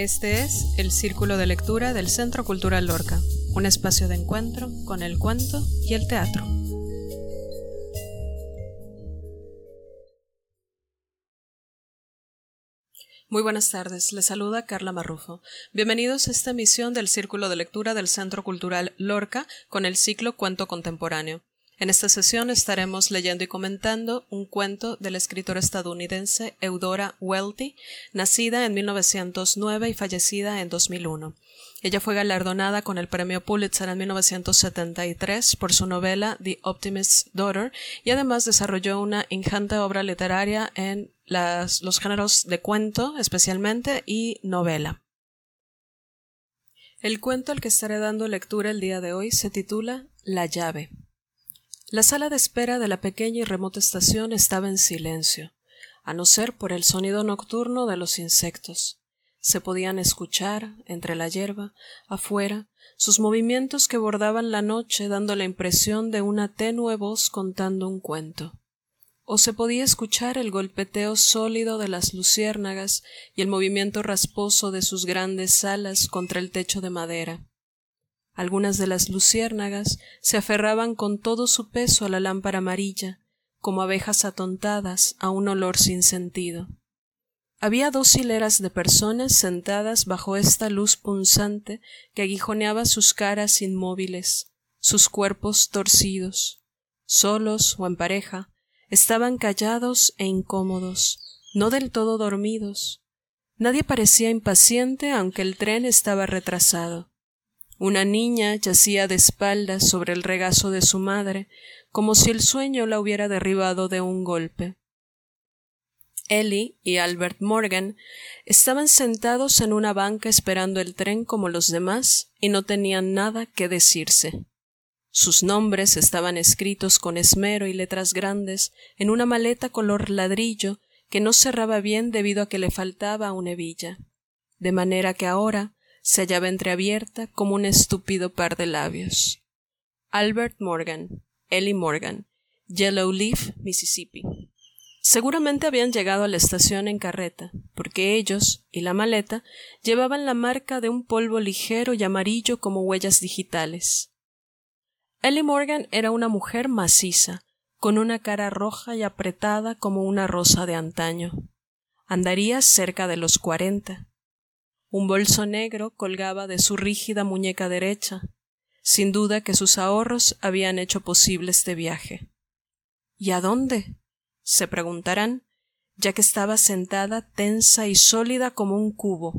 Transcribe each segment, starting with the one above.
Este es el Círculo de Lectura del Centro Cultural Lorca, un espacio de encuentro con el cuento y el teatro. Muy buenas tardes, les saluda Carla Marrufo. Bienvenidos a esta emisión del Círculo de Lectura del Centro Cultural Lorca con el ciclo Cuento Contemporáneo. En esta sesión estaremos leyendo y comentando un cuento de la escritora estadounidense Eudora Welty, nacida en 1909 y fallecida en 2001. Ella fue galardonada con el premio Pulitzer en 1973 por su novela The Optimist's Daughter y además desarrolló una ingente obra literaria en los géneros de cuento especialmente y novela. El cuento al que estaré dando lectura el día de hoy se titula La llave. La sala de espera de la pequeña y remota estación estaba en silencio, a no ser por el sonido nocturno de los insectos. Se podían escuchar, entre la hierba, afuera, sus movimientos que bordaban la noche dando la impresión de una tenue voz contando un cuento. O se podía escuchar el golpeteo sólido de las luciérnagas y el movimiento rasposo de sus grandes alas contra el techo de madera. Algunas de las luciérnagas se aferraban con todo su peso a la lámpara amarilla, como abejas atontadas a un olor sin sentido. Había dos hileras de personas sentadas bajo esta luz punzante que aguijoneaba sus caras inmóviles, sus cuerpos torcidos. Solos o en pareja, estaban callados e incómodos, no del todo dormidos. Nadie parecía impaciente aunque el tren estaba retrasado. Una niña yacía de espaldas sobre el regazo de su madre, como si el sueño la hubiera derribado de un golpe. Ellie y Albert Morgan estaban sentados en una banca esperando el tren como los demás y no tenían nada que decirse. Sus nombres estaban escritos con esmero y letras grandes en una maleta color ladrillo que no cerraba bien debido a que le faltaba una hebilla. De manera que ahora se hallaba entreabierta como un estúpido par de labios. Albert Morgan, Ellie Morgan, Yellow Leaf, Mississippi. Seguramente habían llegado a la estación en carreta, porque ellos y la maleta llevaban la marca de un polvo ligero y amarillo como huellas digitales. Ellie Morgan era una mujer maciza, con una cara roja y apretada como una rosa de antaño. Andaría cerca de los cuarenta, un bolso negro colgaba de su rígida muñeca derecha. Sin duda que sus ahorros habían hecho posible este viaje. ¿Y a dónde? se preguntarán, ya que estaba sentada tensa y sólida como un cubo,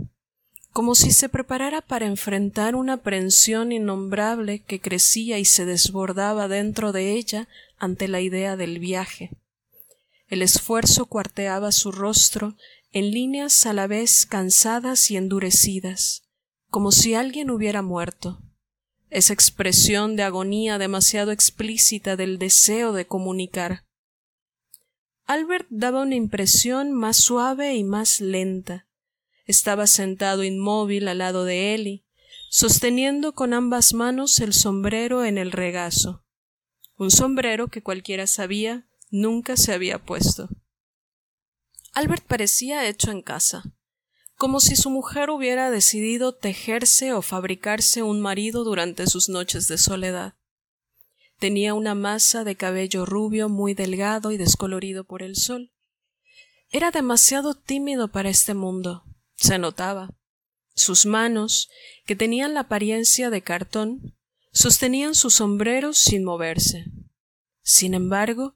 como si se preparara para enfrentar una aprensión innombrable que crecía y se desbordaba dentro de ella ante la idea del viaje. El esfuerzo cuarteaba su rostro en líneas a la vez cansadas y endurecidas, como si alguien hubiera muerto. Esa expresión de agonía demasiado explícita del deseo de comunicar. Albert daba una impresión más suave y más lenta. Estaba sentado inmóvil al lado de Ellie, sosteniendo con ambas manos el sombrero en el regazo, un sombrero que cualquiera sabía nunca se había puesto. Albert parecía hecho en casa, como si su mujer hubiera decidido tejerse o fabricarse un marido durante sus noches de soledad. Tenía una masa de cabello rubio muy delgado y descolorido por el sol. Era demasiado tímido para este mundo, se notaba. Sus manos, que tenían la apariencia de cartón, sostenían su sombrero sin moverse. Sin embargo,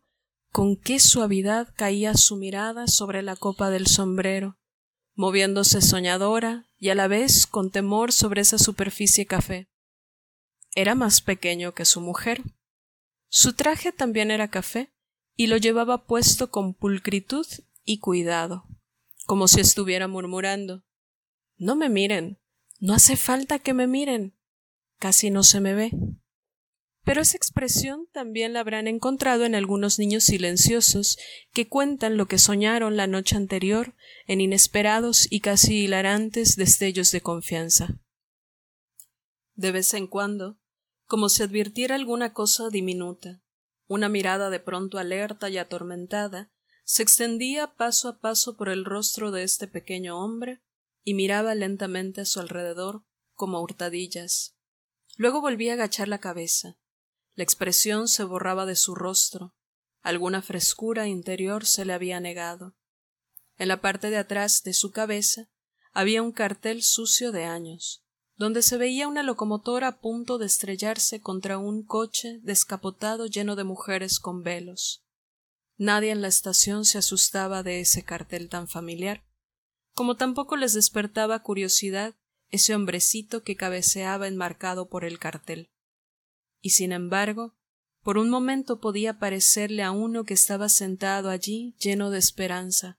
con qué suavidad caía su mirada sobre la copa del sombrero, moviéndose soñadora y a la vez con temor sobre esa superficie café. Era más pequeño que su mujer. Su traje también era café y lo llevaba puesto con pulcritud y cuidado, como si estuviera murmurando No me miren, no hace falta que me miren. Casi no se me ve. Pero esa expresión también la habrán encontrado en algunos niños silenciosos que cuentan lo que soñaron la noche anterior en inesperados y casi hilarantes destellos de confianza. De vez en cuando, como si advirtiera alguna cosa diminuta, una mirada de pronto alerta y atormentada se extendía paso a paso por el rostro de este pequeño hombre y miraba lentamente a su alrededor como hurtadillas. Luego volvía a agachar la cabeza. La expresión se borraba de su rostro. Alguna frescura interior se le había negado. En la parte de atrás de su cabeza había un cartel sucio de años, donde se veía una locomotora a punto de estrellarse contra un coche descapotado lleno de mujeres con velos. Nadie en la estación se asustaba de ese cartel tan familiar, como tampoco les despertaba curiosidad ese hombrecito que cabeceaba enmarcado por el cartel. Y sin embargo, por un momento podía parecerle a uno que estaba sentado allí lleno de esperanza.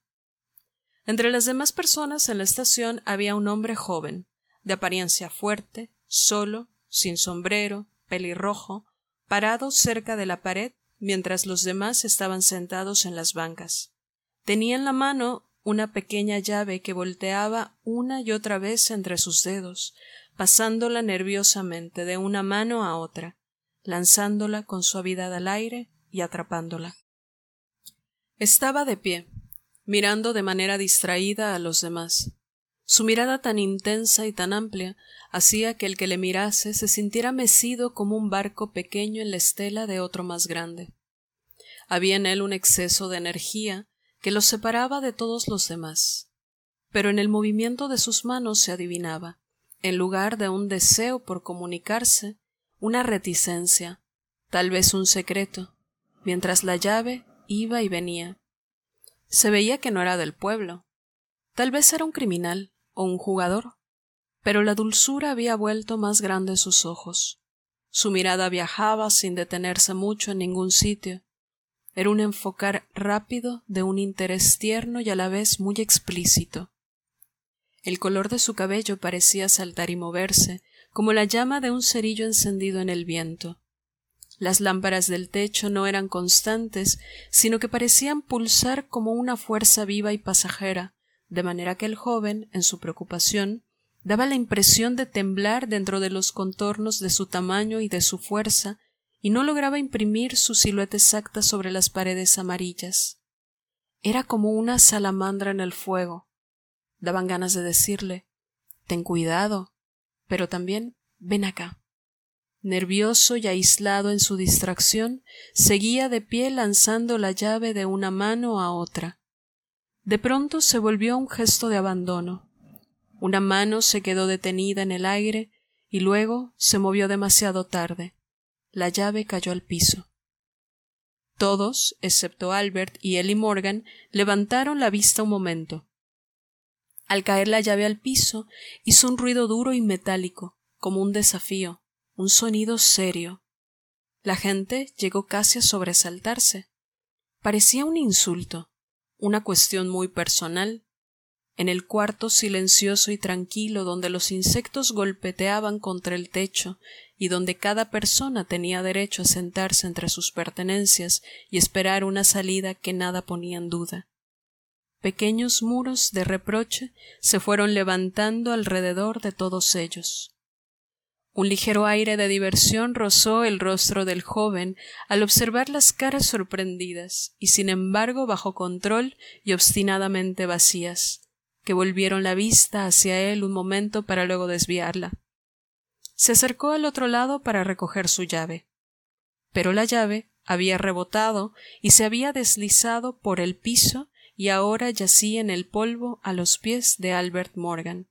Entre las demás personas en la estación había un hombre joven, de apariencia fuerte, solo, sin sombrero, pelirrojo, parado cerca de la pared mientras los demás estaban sentados en las bancas. Tenía en la mano una pequeña llave que volteaba una y otra vez entre sus dedos, pasándola nerviosamente de una mano a otra, lanzándola con suavidad al aire y atrapándola. Estaba de pie, mirando de manera distraída a los demás. Su mirada tan intensa y tan amplia hacía que el que le mirase se sintiera mecido como un barco pequeño en la estela de otro más grande. Había en él un exceso de energía que lo separaba de todos los demás. Pero en el movimiento de sus manos se adivinaba, en lugar de un deseo por comunicarse, una reticencia, tal vez un secreto, mientras la llave iba y venía. Se veía que no era del pueblo. Tal vez era un criminal, o un jugador, pero la dulzura había vuelto más grande sus ojos. Su mirada viajaba sin detenerse mucho en ningún sitio. Era un enfocar rápido de un interés tierno y a la vez muy explícito. El color de su cabello parecía saltar y moverse, como la llama de un cerillo encendido en el viento. Las lámparas del techo no eran constantes, sino que parecían pulsar como una fuerza viva y pasajera, de manera que el joven, en su preocupación, daba la impresión de temblar dentro de los contornos de su tamaño y de su fuerza, y no lograba imprimir su silueta exacta sobre las paredes amarillas. Era como una salamandra en el fuego. Daban ganas de decirle Ten cuidado, pero también ven acá. Nervioso y aislado en su distracción, seguía de pie lanzando la llave de una mano a otra. De pronto se volvió un gesto de abandono. Una mano se quedó detenida en el aire y luego se movió demasiado tarde. La llave cayó al piso. Todos, excepto Albert y Ellie Morgan, levantaron la vista un momento. Al caer la llave al piso, hizo un ruido duro y metálico, como un desafío, un sonido serio. La gente llegó casi a sobresaltarse. Parecía un insulto una cuestión muy personal. En el cuarto silencioso y tranquilo donde los insectos golpeteaban contra el techo y donde cada persona tenía derecho a sentarse entre sus pertenencias y esperar una salida que nada ponía en duda. Pequeños muros de reproche se fueron levantando alrededor de todos ellos. Un ligero aire de diversión rozó el rostro del joven al observar las caras sorprendidas y sin embargo bajo control y obstinadamente vacías, que volvieron la vista hacia él un momento para luego desviarla. Se acercó al otro lado para recoger su llave. Pero la llave había rebotado y se había deslizado por el piso y ahora yacía en el polvo a los pies de Albert Morgan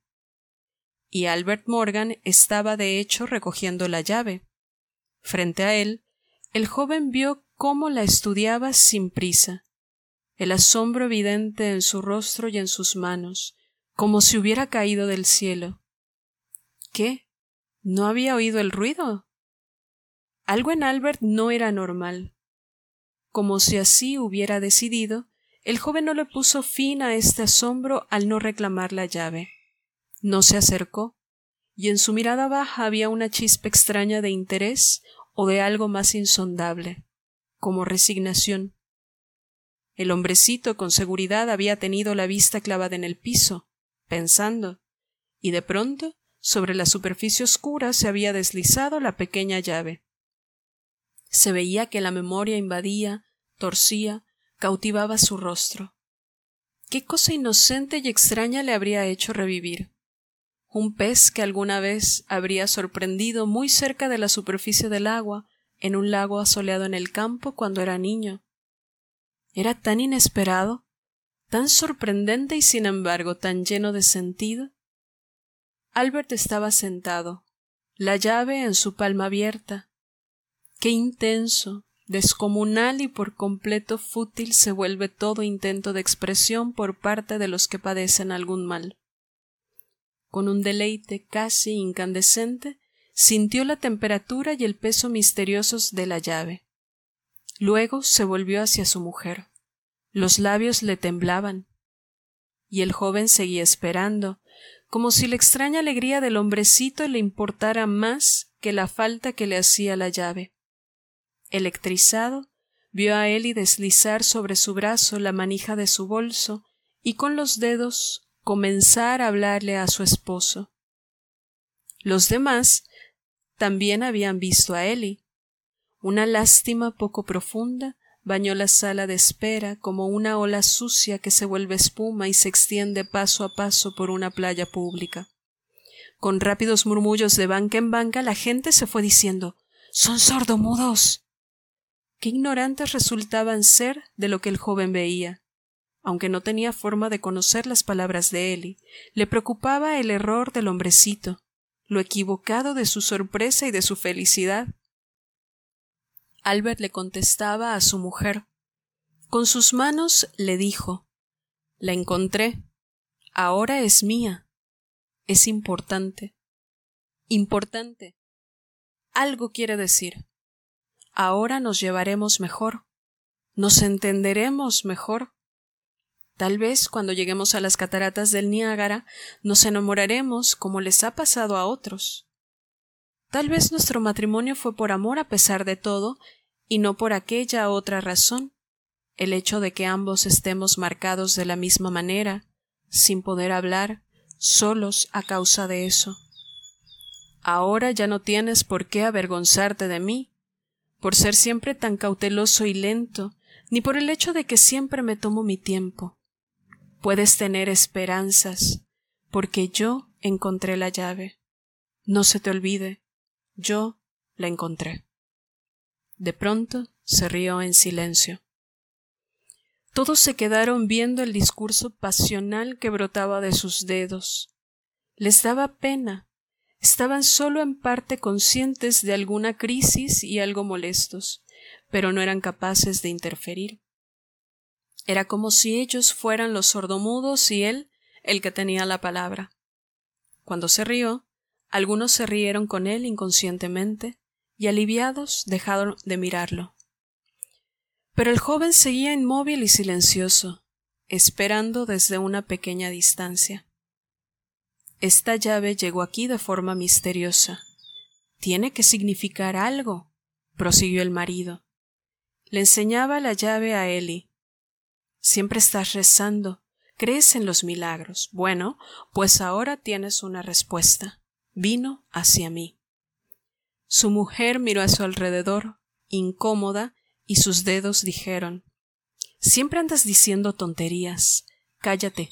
y Albert Morgan estaba de hecho recogiendo la llave. Frente a él, el joven vio cómo la estudiaba sin prisa, el asombro evidente en su rostro y en sus manos, como si hubiera caído del cielo. ¿Qué? ¿No había oído el ruido? Algo en Albert no era normal. Como si así hubiera decidido, el joven no le puso fin a este asombro al no reclamar la llave. No se acercó, y en su mirada baja había una chispa extraña de interés o de algo más insondable, como resignación. El hombrecito con seguridad había tenido la vista clavada en el piso, pensando, y de pronto sobre la superficie oscura se había deslizado la pequeña llave. Se veía que la memoria invadía, torcía, cautivaba su rostro. ¿Qué cosa inocente y extraña le habría hecho revivir? un pez que alguna vez habría sorprendido muy cerca de la superficie del agua en un lago asoleado en el campo cuando era niño. Era tan inesperado, tan sorprendente y sin embargo tan lleno de sentido. Albert estaba sentado, la llave en su palma abierta. Qué intenso, descomunal y por completo fútil se vuelve todo intento de expresión por parte de los que padecen algún mal. Con un deleite casi incandescente, sintió la temperatura y el peso misteriosos de la llave. Luego se volvió hacia su mujer. Los labios le temblaban. Y el joven seguía esperando, como si la extraña alegría del hombrecito le importara más que la falta que le hacía la llave. Electrizado, vio a Eli deslizar sobre su brazo la manija de su bolso y con los dedos comenzar a hablarle a su esposo. Los demás también habían visto a Eli. Una lástima poco profunda bañó la sala de espera como una ola sucia que se vuelve espuma y se extiende paso a paso por una playa pública. Con rápidos murmullos de banca en banca la gente se fue diciendo Son sordomudos. Qué ignorantes resultaban ser de lo que el joven veía. Aunque no tenía forma de conocer las palabras de Eli, le preocupaba el error del hombrecito, lo equivocado de su sorpresa y de su felicidad. Albert le contestaba a su mujer. Con sus manos le dijo La encontré. Ahora es mía. Es importante. Importante. Algo quiere decir ahora nos llevaremos mejor, nos entenderemos mejor. Tal vez cuando lleguemos a las cataratas del Niágara nos enamoraremos como les ha pasado a otros. Tal vez nuestro matrimonio fue por amor a pesar de todo y no por aquella otra razón, el hecho de que ambos estemos marcados de la misma manera, sin poder hablar, solos a causa de eso. Ahora ya no tienes por qué avergonzarte de mí, por ser siempre tan cauteloso y lento, ni por el hecho de que siempre me tomo mi tiempo. Puedes tener esperanzas, porque yo encontré la llave. No se te olvide, yo la encontré. De pronto se rió en silencio. Todos se quedaron viendo el discurso pasional que brotaba de sus dedos. Les daba pena Estaban solo en parte conscientes de alguna crisis y algo molestos, pero no eran capaces de interferir. Era como si ellos fueran los sordomudos y él el que tenía la palabra. Cuando se rió, algunos se rieron con él inconscientemente y aliviados dejaron de mirarlo. Pero el joven seguía inmóvil y silencioso, esperando desde una pequeña distancia. Esta llave llegó aquí de forma misteriosa. Tiene que significar algo, prosiguió el marido. Le enseñaba la llave a Eli. Siempre estás rezando, crees en los milagros. Bueno, pues ahora tienes una respuesta. Vino hacia mí. Su mujer miró a su alrededor, incómoda, y sus dedos dijeron Siempre andas diciendo tonterías. Cállate,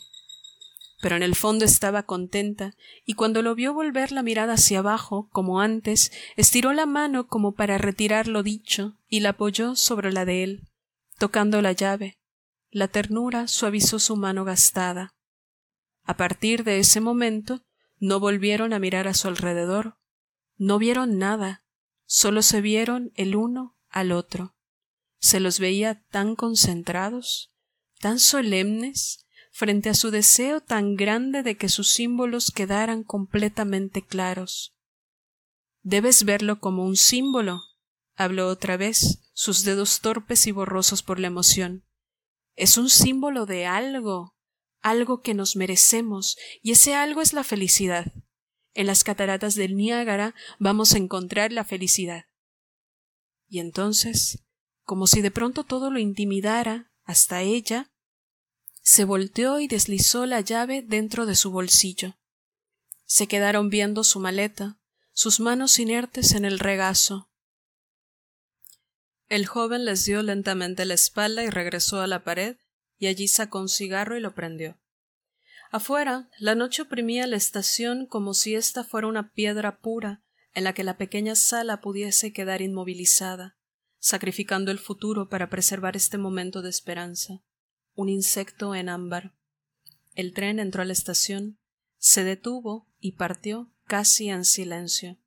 pero en el fondo estaba contenta, y cuando lo vio volver la mirada hacia abajo, como antes, estiró la mano como para retirar lo dicho, y la apoyó sobre la de él, tocando la llave. La ternura suavizó su mano gastada. A partir de ese momento no volvieron a mirar a su alrededor, no vieron nada, solo se vieron el uno al otro. Se los veía tan concentrados, tan solemnes, frente a su deseo tan grande de que sus símbolos quedaran completamente claros. Debes verlo como un símbolo, habló otra vez, sus dedos torpes y borrosos por la emoción. Es un símbolo de algo, algo que nos merecemos, y ese algo es la felicidad. En las cataratas del Niágara vamos a encontrar la felicidad. Y entonces, como si de pronto todo lo intimidara, hasta ella, se volteó y deslizó la llave dentro de su bolsillo. Se quedaron viendo su maleta, sus manos inertes en el regazo. El joven les dio lentamente la espalda y regresó a la pared, y allí sacó un cigarro y lo prendió. Afuera, la noche oprimía la estación como si ésta fuera una piedra pura en la que la pequeña sala pudiese quedar inmovilizada, sacrificando el futuro para preservar este momento de esperanza. Un insecto en ámbar. El tren entró a la estación, se detuvo y partió casi en silencio.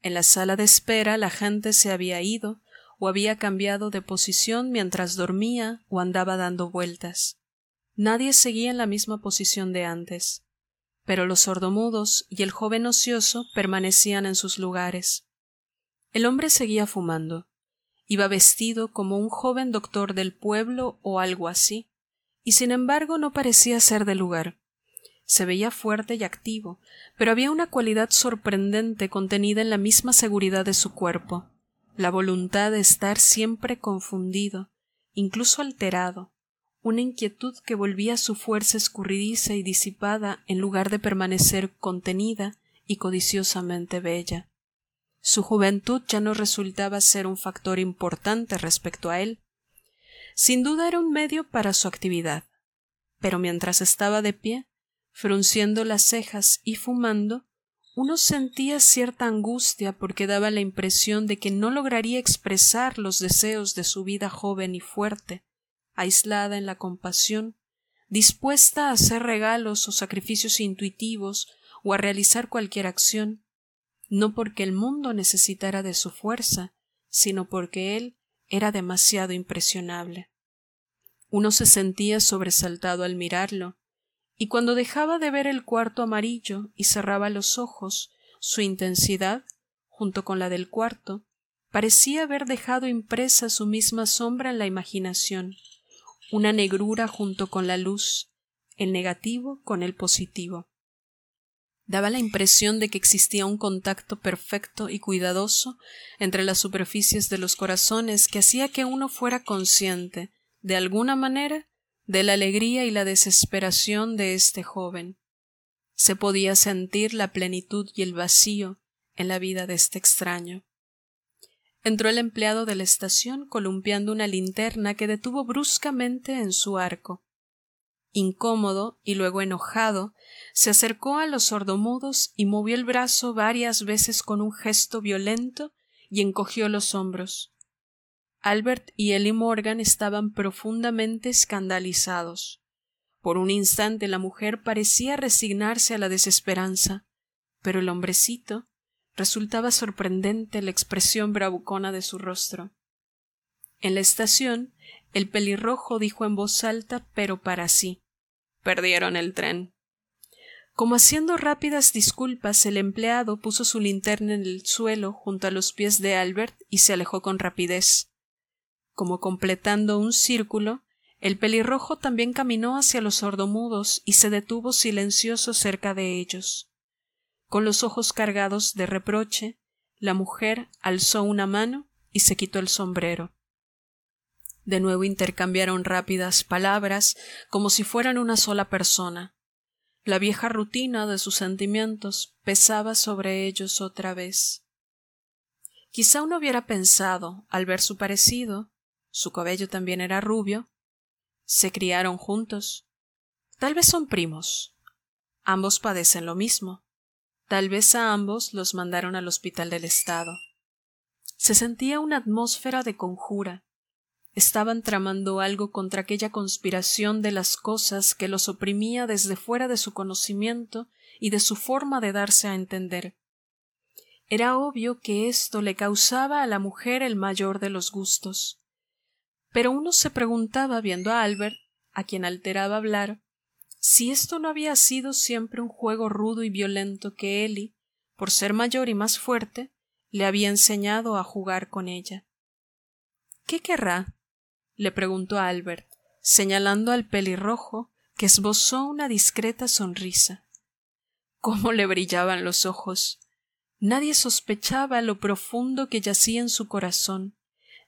En la sala de espera la gente se había ido o había cambiado de posición mientras dormía o andaba dando vueltas. Nadie seguía en la misma posición de antes, pero los sordomudos y el joven ocioso permanecían en sus lugares. El hombre seguía fumando. Iba vestido como un joven doctor del pueblo o algo así, y sin embargo no parecía ser del lugar. Se veía fuerte y activo, pero había una cualidad sorprendente contenida en la misma seguridad de su cuerpo, la voluntad de estar siempre confundido, incluso alterado, una inquietud que volvía su fuerza escurridiza y disipada en lugar de permanecer contenida y codiciosamente bella. Su juventud ya no resultaba ser un factor importante respecto a él. Sin duda era un medio para su actividad, pero mientras estaba de pie, frunciendo las cejas y fumando, uno sentía cierta angustia porque daba la impresión de que no lograría expresar los deseos de su vida joven y fuerte, aislada en la compasión, dispuesta a hacer regalos o sacrificios intuitivos o a realizar cualquier acción, no porque el mundo necesitara de su fuerza, sino porque él era demasiado impresionable. Uno se sentía sobresaltado al mirarlo, y cuando dejaba de ver el cuarto amarillo y cerraba los ojos, su intensidad, junto con la del cuarto, parecía haber dejado impresa su misma sombra en la imaginación, una negrura junto con la luz, el negativo con el positivo. Daba la impresión de que existía un contacto perfecto y cuidadoso entre las superficies de los corazones que hacía que uno fuera consciente, de alguna manera, de la alegría y la desesperación de este joven. Se podía sentir la plenitud y el vacío en la vida de este extraño. Entró el empleado de la estación columpiando una linterna que detuvo bruscamente en su arco. Incómodo y luego enojado, se acercó a los sordomudos y movió el brazo varias veces con un gesto violento y encogió los hombros. Albert y Ellie Morgan estaban profundamente escandalizados. Por un instante la mujer parecía resignarse a la desesperanza, pero el hombrecito resultaba sorprendente la expresión bravucona de su rostro. En la estación, el pelirrojo dijo en voz alta, pero para sí Perdieron el tren. Como haciendo rápidas disculpas, el empleado puso su linterna en el suelo junto a los pies de Albert y se alejó con rapidez. Como completando un círculo, el pelirrojo también caminó hacia los sordomudos y se detuvo silencioso cerca de ellos. Con los ojos cargados de reproche, la mujer alzó una mano y se quitó el sombrero. De nuevo intercambiaron rápidas palabras como si fueran una sola persona. La vieja rutina de sus sentimientos pesaba sobre ellos otra vez. Quizá uno hubiera pensado, al ver su parecido, su cabello también era rubio, se criaron juntos. Tal vez son primos. Ambos padecen lo mismo. Tal vez a ambos los mandaron al hospital del Estado. Se sentía una atmósfera de conjura. Estaban tramando algo contra aquella conspiración de las cosas que los oprimía desde fuera de su conocimiento y de su forma de darse a entender. Era obvio que esto le causaba a la mujer el mayor de los gustos. Pero uno se preguntaba viendo a Albert, a quien alteraba hablar, si esto no había sido siempre un juego rudo y violento que Ellie, por ser mayor y más fuerte, le había enseñado a jugar con ella. ¿Qué querrá? Le preguntó Albert, señalando al pelirrojo, que esbozó una discreta sonrisa. Cómo le brillaban los ojos. Nadie sospechaba lo profundo que yacía en su corazón,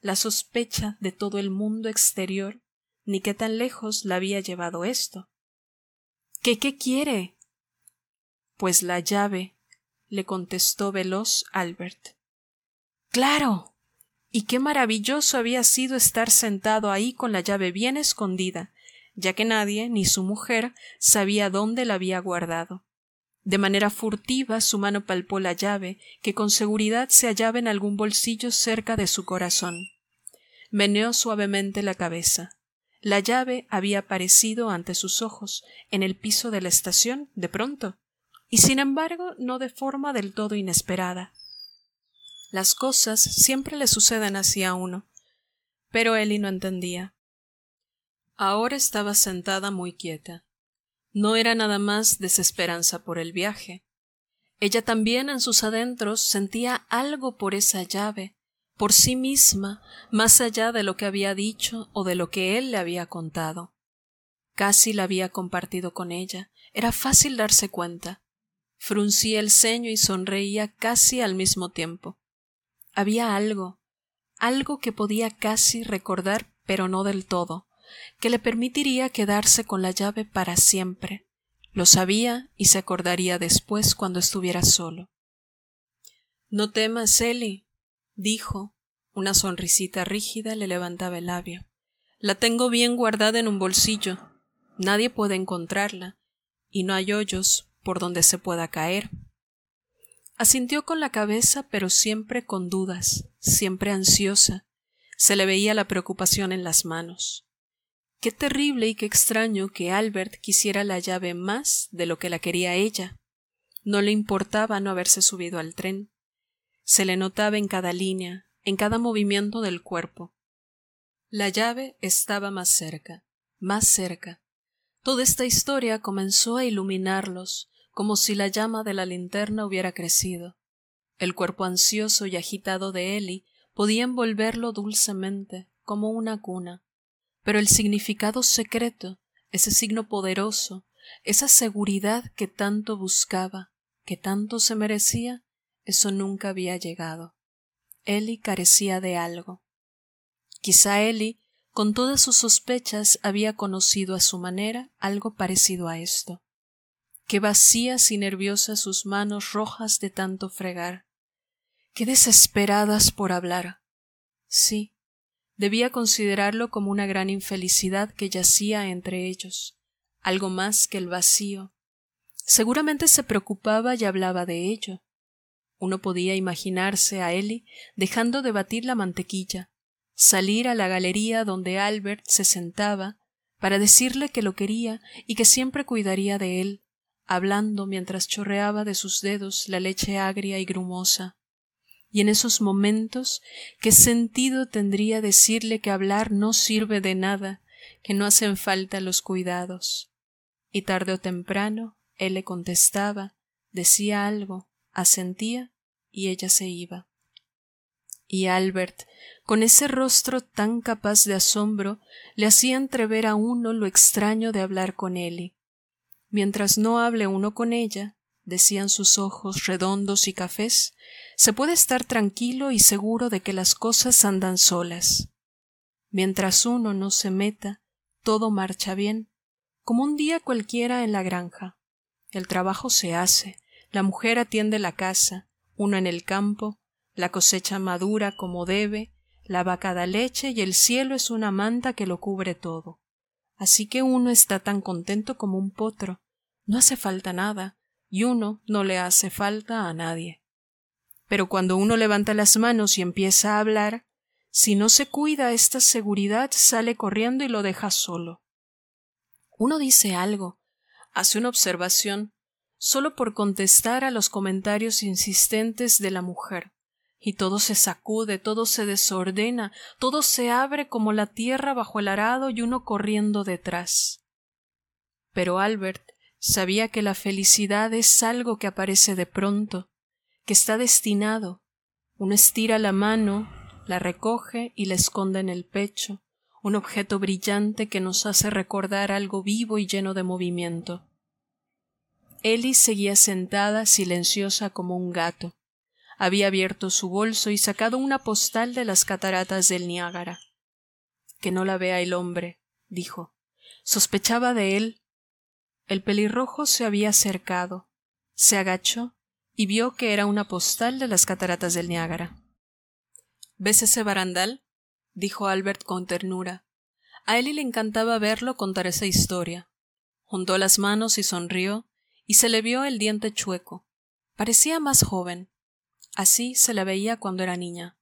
la sospecha de todo el mundo exterior, ni qué tan lejos la había llevado esto. ¿Qué qué quiere? Pues la llave, le contestó veloz Albert. Claro. Y qué maravilloso había sido estar sentado ahí con la llave bien escondida, ya que nadie, ni su mujer, sabía dónde la había guardado. De manera furtiva su mano palpó la llave, que con seguridad se hallaba en algún bolsillo cerca de su corazón. Meneó suavemente la cabeza. La llave había aparecido ante sus ojos, en el piso de la estación, de pronto, y sin embargo no de forma del todo inesperada. Las cosas siempre le suceden así a uno. Pero Ellie no entendía. Ahora estaba sentada muy quieta. No era nada más desesperanza por el viaje. Ella también en sus adentros sentía algo por esa llave, por sí misma, más allá de lo que había dicho o de lo que él le había contado. Casi la había compartido con ella. Era fácil darse cuenta. Fruncía el ceño y sonreía casi al mismo tiempo. Había algo, algo que podía casi recordar, pero no del todo, que le permitiría quedarse con la llave para siempre. Lo sabía y se acordaría después cuando estuviera solo. No temas, Ellie, dijo. Una sonrisita rígida le levantaba el labio. La tengo bien guardada en un bolsillo. Nadie puede encontrarla, y no hay hoyos por donde se pueda caer. Asintió con la cabeza, pero siempre con dudas, siempre ansiosa. Se le veía la preocupación en las manos. Qué terrible y qué extraño que Albert quisiera la llave más de lo que la quería ella. No le importaba no haberse subido al tren. Se le notaba en cada línea, en cada movimiento del cuerpo. La llave estaba más cerca, más cerca. Toda esta historia comenzó a iluminarlos, como si la llama de la linterna hubiera crecido. El cuerpo ansioso y agitado de Eli podía envolverlo dulcemente, como una cuna pero el significado secreto, ese signo poderoso, esa seguridad que tanto buscaba, que tanto se merecía, eso nunca había llegado. Eli carecía de algo. Quizá Eli, con todas sus sospechas, había conocido a su manera algo parecido a esto. Qué vacías y nerviosas sus manos rojas de tanto fregar. Qué desesperadas por hablar. Sí, Debía considerarlo como una gran infelicidad que yacía entre ellos, algo más que el vacío. Seguramente se preocupaba y hablaba de ello. Uno podía imaginarse a Ellie dejando de batir la mantequilla, salir a la galería donde Albert se sentaba, para decirle que lo quería y que siempre cuidaría de él, hablando mientras chorreaba de sus dedos la leche agria y grumosa. Y en esos momentos, ¿qué sentido tendría decirle que hablar no sirve de nada, que no hacen falta los cuidados? Y tarde o temprano él le contestaba, decía algo, asentía y ella se iba. Y Albert, con ese rostro tan capaz de asombro, le hacía entrever a uno lo extraño de hablar con él. Mientras no hable uno con ella, decían sus ojos redondos y cafés, se puede estar tranquilo y seguro de que las cosas andan solas. Mientras uno no se meta, todo marcha bien, como un día cualquiera en la granja. El trabajo se hace, la mujer atiende la casa, uno en el campo, la cosecha madura como debe, la vaca da leche y el cielo es una manta que lo cubre todo. Así que uno está tan contento como un potro. No hace falta nada, y uno no le hace falta a nadie. Pero cuando uno levanta las manos y empieza a hablar, si no se cuida esta seguridad sale corriendo y lo deja solo. Uno dice algo, hace una observación, solo por contestar a los comentarios insistentes de la mujer, y todo se sacude, todo se desordena, todo se abre como la tierra bajo el arado y uno corriendo detrás. Pero Albert sabía que la felicidad es algo que aparece de pronto, que está destinado. Uno estira la mano, la recoge y la esconde en el pecho, un objeto brillante que nos hace recordar algo vivo y lleno de movimiento. Ellie seguía sentada, silenciosa como un gato. Había abierto su bolso y sacado una postal de las cataratas del Niágara. Que no la vea el hombre, dijo. Sospechaba de él. El pelirrojo se había acercado, se agachó y vio que era una postal de las cataratas del Niágara. ¿Ves ese barandal? dijo Albert con ternura. A Ellie le encantaba verlo contar esa historia. Juntó las manos y sonrió, y se le vio el diente chueco. Parecía más joven. Así se la veía cuando era niña.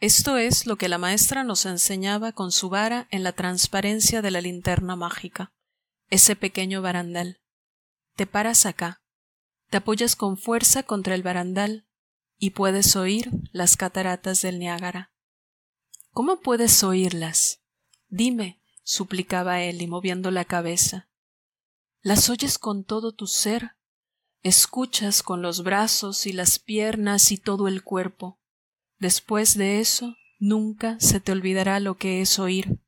Esto es lo que la maestra nos enseñaba con su vara en la transparencia de la linterna mágica, ese pequeño barandal. Te paras acá, te apoyas con fuerza contra el barandal y puedes oír las cataratas del Niágara. ¿Cómo puedes oírlas? Dime, suplicaba él y moviendo la cabeza. ¿Las oyes con todo tu ser? Escuchas con los brazos y las piernas y todo el cuerpo. Después de eso, nunca se te olvidará lo que es oír.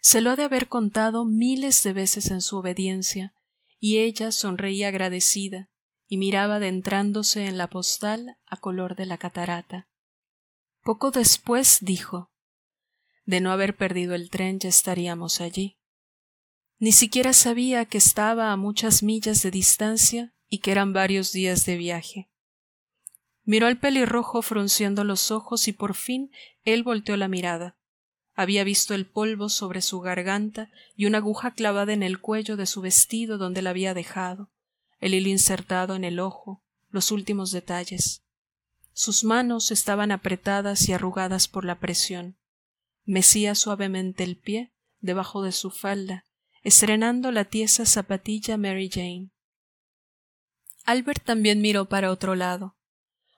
Se lo ha de haber contado miles de veces en su obediencia, y ella sonreía agradecida y miraba adentrándose en la postal a color de la catarata. Poco después dijo De no haber perdido el tren ya estaríamos allí. Ni siquiera sabía que estaba a muchas millas de distancia y que eran varios días de viaje. Miró al pelirrojo frunciendo los ojos y por fin él volteó la mirada. Había visto el polvo sobre su garganta y una aguja clavada en el cuello de su vestido donde la había dejado, el hilo insertado en el ojo, los últimos detalles. Sus manos estaban apretadas y arrugadas por la presión. Mecía suavemente el pie debajo de su falda, estrenando la tiesa zapatilla Mary Jane. Albert también miró para otro lado.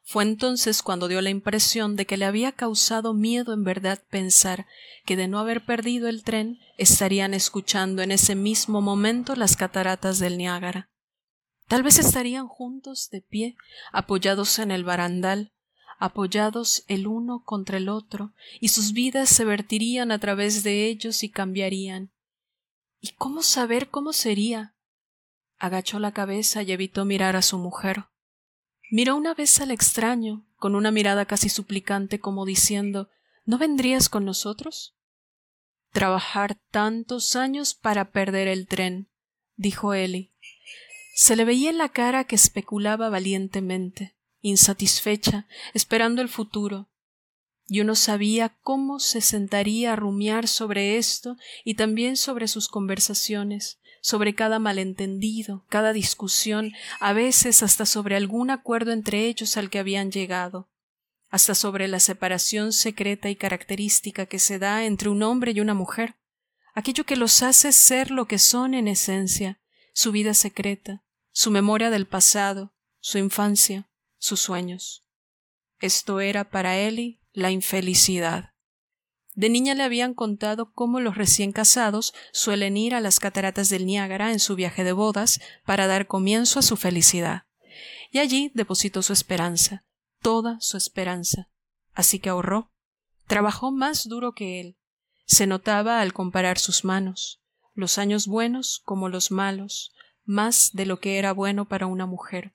Fue entonces cuando dio la impresión de que le había causado miedo en verdad pensar que de no haber perdido el tren estarían escuchando en ese mismo momento las cataratas del Niágara. Tal vez estarían juntos de pie, apoyados en el barandal, apoyados el uno contra el otro, y sus vidas se vertirían a través de ellos y cambiarían. ¿Y cómo saber cómo sería? Agachó la cabeza y evitó mirar a su mujer. Miró una vez al extraño, con una mirada casi suplicante, como diciendo ¿No vendrías con nosotros? Trabajar tantos años para perder el tren, dijo Ellie. Se le veía en la cara que especulaba valientemente, insatisfecha, esperando el futuro. Y uno sabía cómo se sentaría a rumiar sobre esto y también sobre sus conversaciones, sobre cada malentendido, cada discusión, a veces hasta sobre algún acuerdo entre ellos al que habían llegado, hasta sobre la separación secreta y característica que se da entre un hombre y una mujer, aquello que los hace ser lo que son en esencia, su vida secreta, su memoria del pasado, su infancia, sus sueños. Esto era para Eli la infelicidad. De niña le habían contado cómo los recién casados suelen ir a las cataratas del Niágara en su viaje de bodas para dar comienzo a su felicidad. Y allí depositó su esperanza, toda su esperanza. Así que ahorró. Trabajó más duro que él. Se notaba al comparar sus manos, los años buenos como los malos, más de lo que era bueno para una mujer.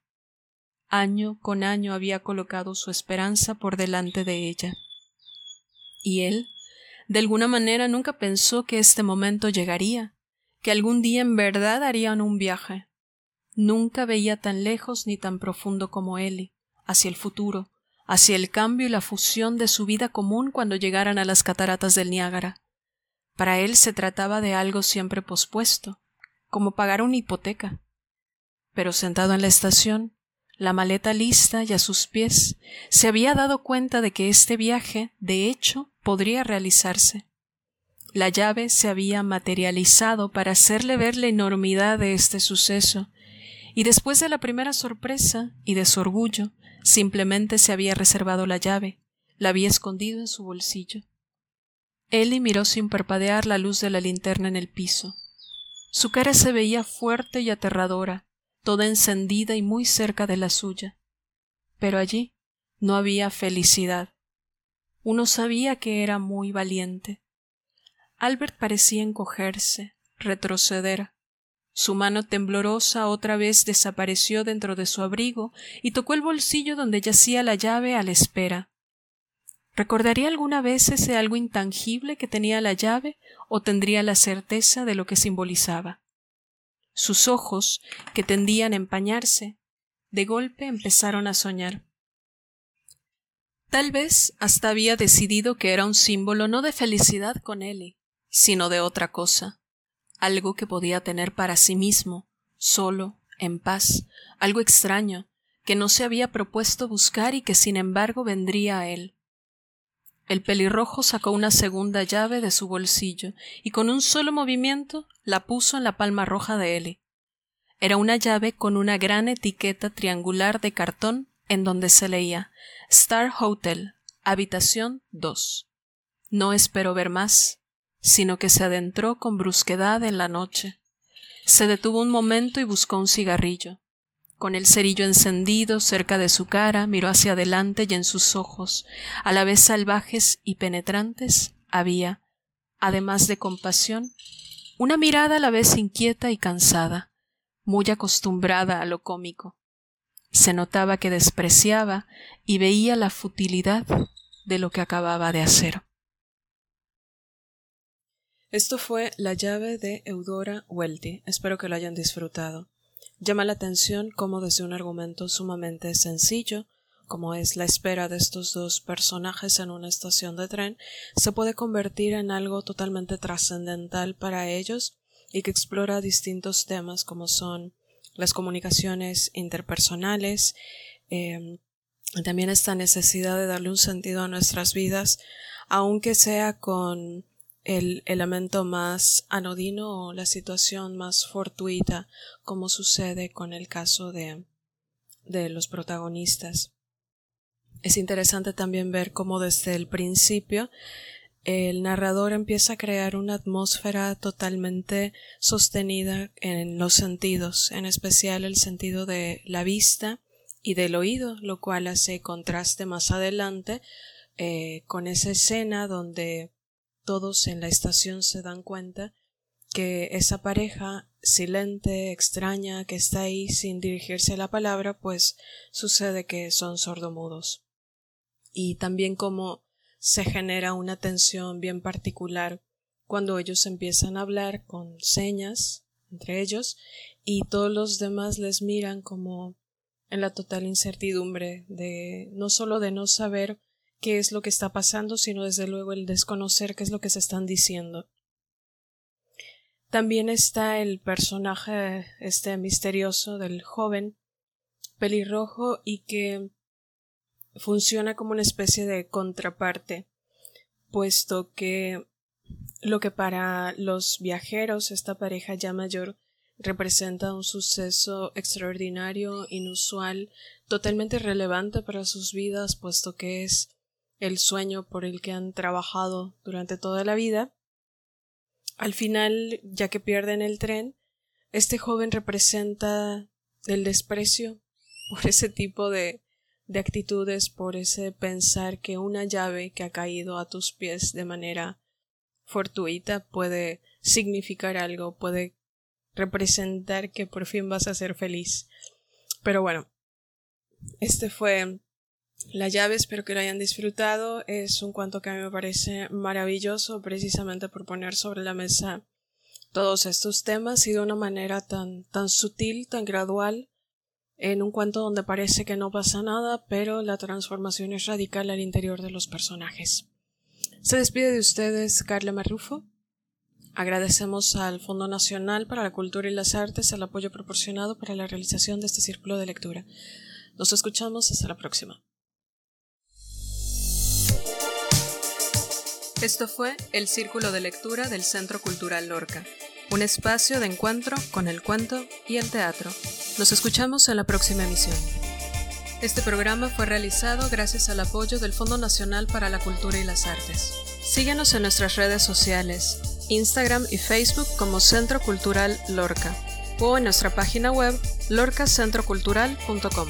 Año con año había colocado su esperanza por delante de ella. Y él de alguna manera nunca pensó que este momento llegaría, que algún día en verdad harían un viaje. Nunca veía tan lejos ni tan profundo como Eli, hacia el futuro, hacia el cambio y la fusión de su vida común cuando llegaran a las cataratas del Niágara. Para él se trataba de algo siempre pospuesto, como pagar una hipoteca. Pero sentado en la estación, la maleta lista y a sus pies, se había dado cuenta de que este viaje, de hecho, podría realizarse. La llave se había materializado para hacerle ver la enormidad de este suceso, y después de la primera sorpresa y de su orgullo, simplemente se había reservado la llave, la había escondido en su bolsillo. Ellie miró sin parpadear la luz de la linterna en el piso. Su cara se veía fuerte y aterradora, toda encendida y muy cerca de la suya. Pero allí no había felicidad, uno sabía que era muy valiente. Albert parecía encogerse, retroceder. Su mano temblorosa otra vez desapareció dentro de su abrigo y tocó el bolsillo donde yacía la llave a la espera. ¿Recordaría alguna vez ese algo intangible que tenía la llave o tendría la certeza de lo que simbolizaba? Sus ojos, que tendían a empañarse, de golpe empezaron a soñar. Tal vez hasta había decidido que era un símbolo no de felicidad con Ellie, sino de otra cosa, algo que podía tener para sí mismo, solo, en paz, algo extraño, que no se había propuesto buscar y que sin embargo vendría a él. El pelirrojo sacó una segunda llave de su bolsillo y con un solo movimiento la puso en la palma roja de Eli. Era una llave con una gran etiqueta triangular de cartón en donde se leía Star Hotel, habitación 2. No esperó ver más, sino que se adentró con brusquedad en la noche. Se detuvo un momento y buscó un cigarrillo. Con el cerillo encendido cerca de su cara, miró hacia adelante y en sus ojos, a la vez salvajes y penetrantes, había, además de compasión, una mirada a la vez inquieta y cansada, muy acostumbrada a lo cómico. Se notaba que despreciaba y veía la futilidad de lo que acababa de hacer. Esto fue La llave de Eudora Welty. Espero que lo hayan disfrutado. Llama la atención cómo desde un argumento sumamente sencillo, como es la espera de estos dos personajes en una estación de tren, se puede convertir en algo totalmente trascendental para ellos y que explora distintos temas como son las comunicaciones interpersonales, em, también esta necesidad de darle un sentido a nuestras vidas, aunque sea con el elemento más anodino o la situación más fortuita, como sucede con el caso de, de los protagonistas. Es interesante también ver cómo desde el principio el narrador empieza a crear una atmósfera totalmente sostenida en los sentidos, en especial el sentido de la vista y del oído, lo cual hace contraste más adelante eh, con esa escena donde todos en la estación se dan cuenta que esa pareja silente, extraña, que está ahí sin dirigirse a la palabra, pues sucede que son sordomudos. Y también como se genera una tensión bien particular cuando ellos empiezan a hablar con señas entre ellos y todos los demás les miran como en la total incertidumbre de no solo de no saber qué es lo que está pasando, sino desde luego el desconocer qué es lo que se están diciendo. También está el personaje este misterioso del joven pelirrojo y que funciona como una especie de contraparte, puesto que lo que para los viajeros, esta pareja ya mayor, representa un suceso extraordinario, inusual, totalmente relevante para sus vidas, puesto que es el sueño por el que han trabajado durante toda la vida. Al final, ya que pierden el tren, este joven representa el desprecio por ese tipo de, de actitudes, por ese pensar que una llave que ha caído a tus pies de manera fortuita puede significar algo, puede representar que por fin vas a ser feliz. Pero bueno, este fue la llave, espero que lo hayan disfrutado. Es un cuento que a mí me parece maravilloso precisamente por poner sobre la mesa todos estos temas y de una manera tan, tan sutil, tan gradual, en un cuento donde parece que no pasa nada, pero la transformación es radical al interior de los personajes. Se despide de ustedes Carla Marrufo. Agradecemos al Fondo Nacional para la Cultura y las Artes el apoyo proporcionado para la realización de este círculo de lectura. Nos escuchamos hasta la próxima. Esto fue el Círculo de Lectura del Centro Cultural Lorca, un espacio de encuentro con el cuento y el teatro. Nos escuchamos en la próxima emisión. Este programa fue realizado gracias al apoyo del Fondo Nacional para la Cultura y las Artes. Síguenos en nuestras redes sociales, Instagram y Facebook como Centro Cultural Lorca o en nuestra página web lorcacentrocultural.com.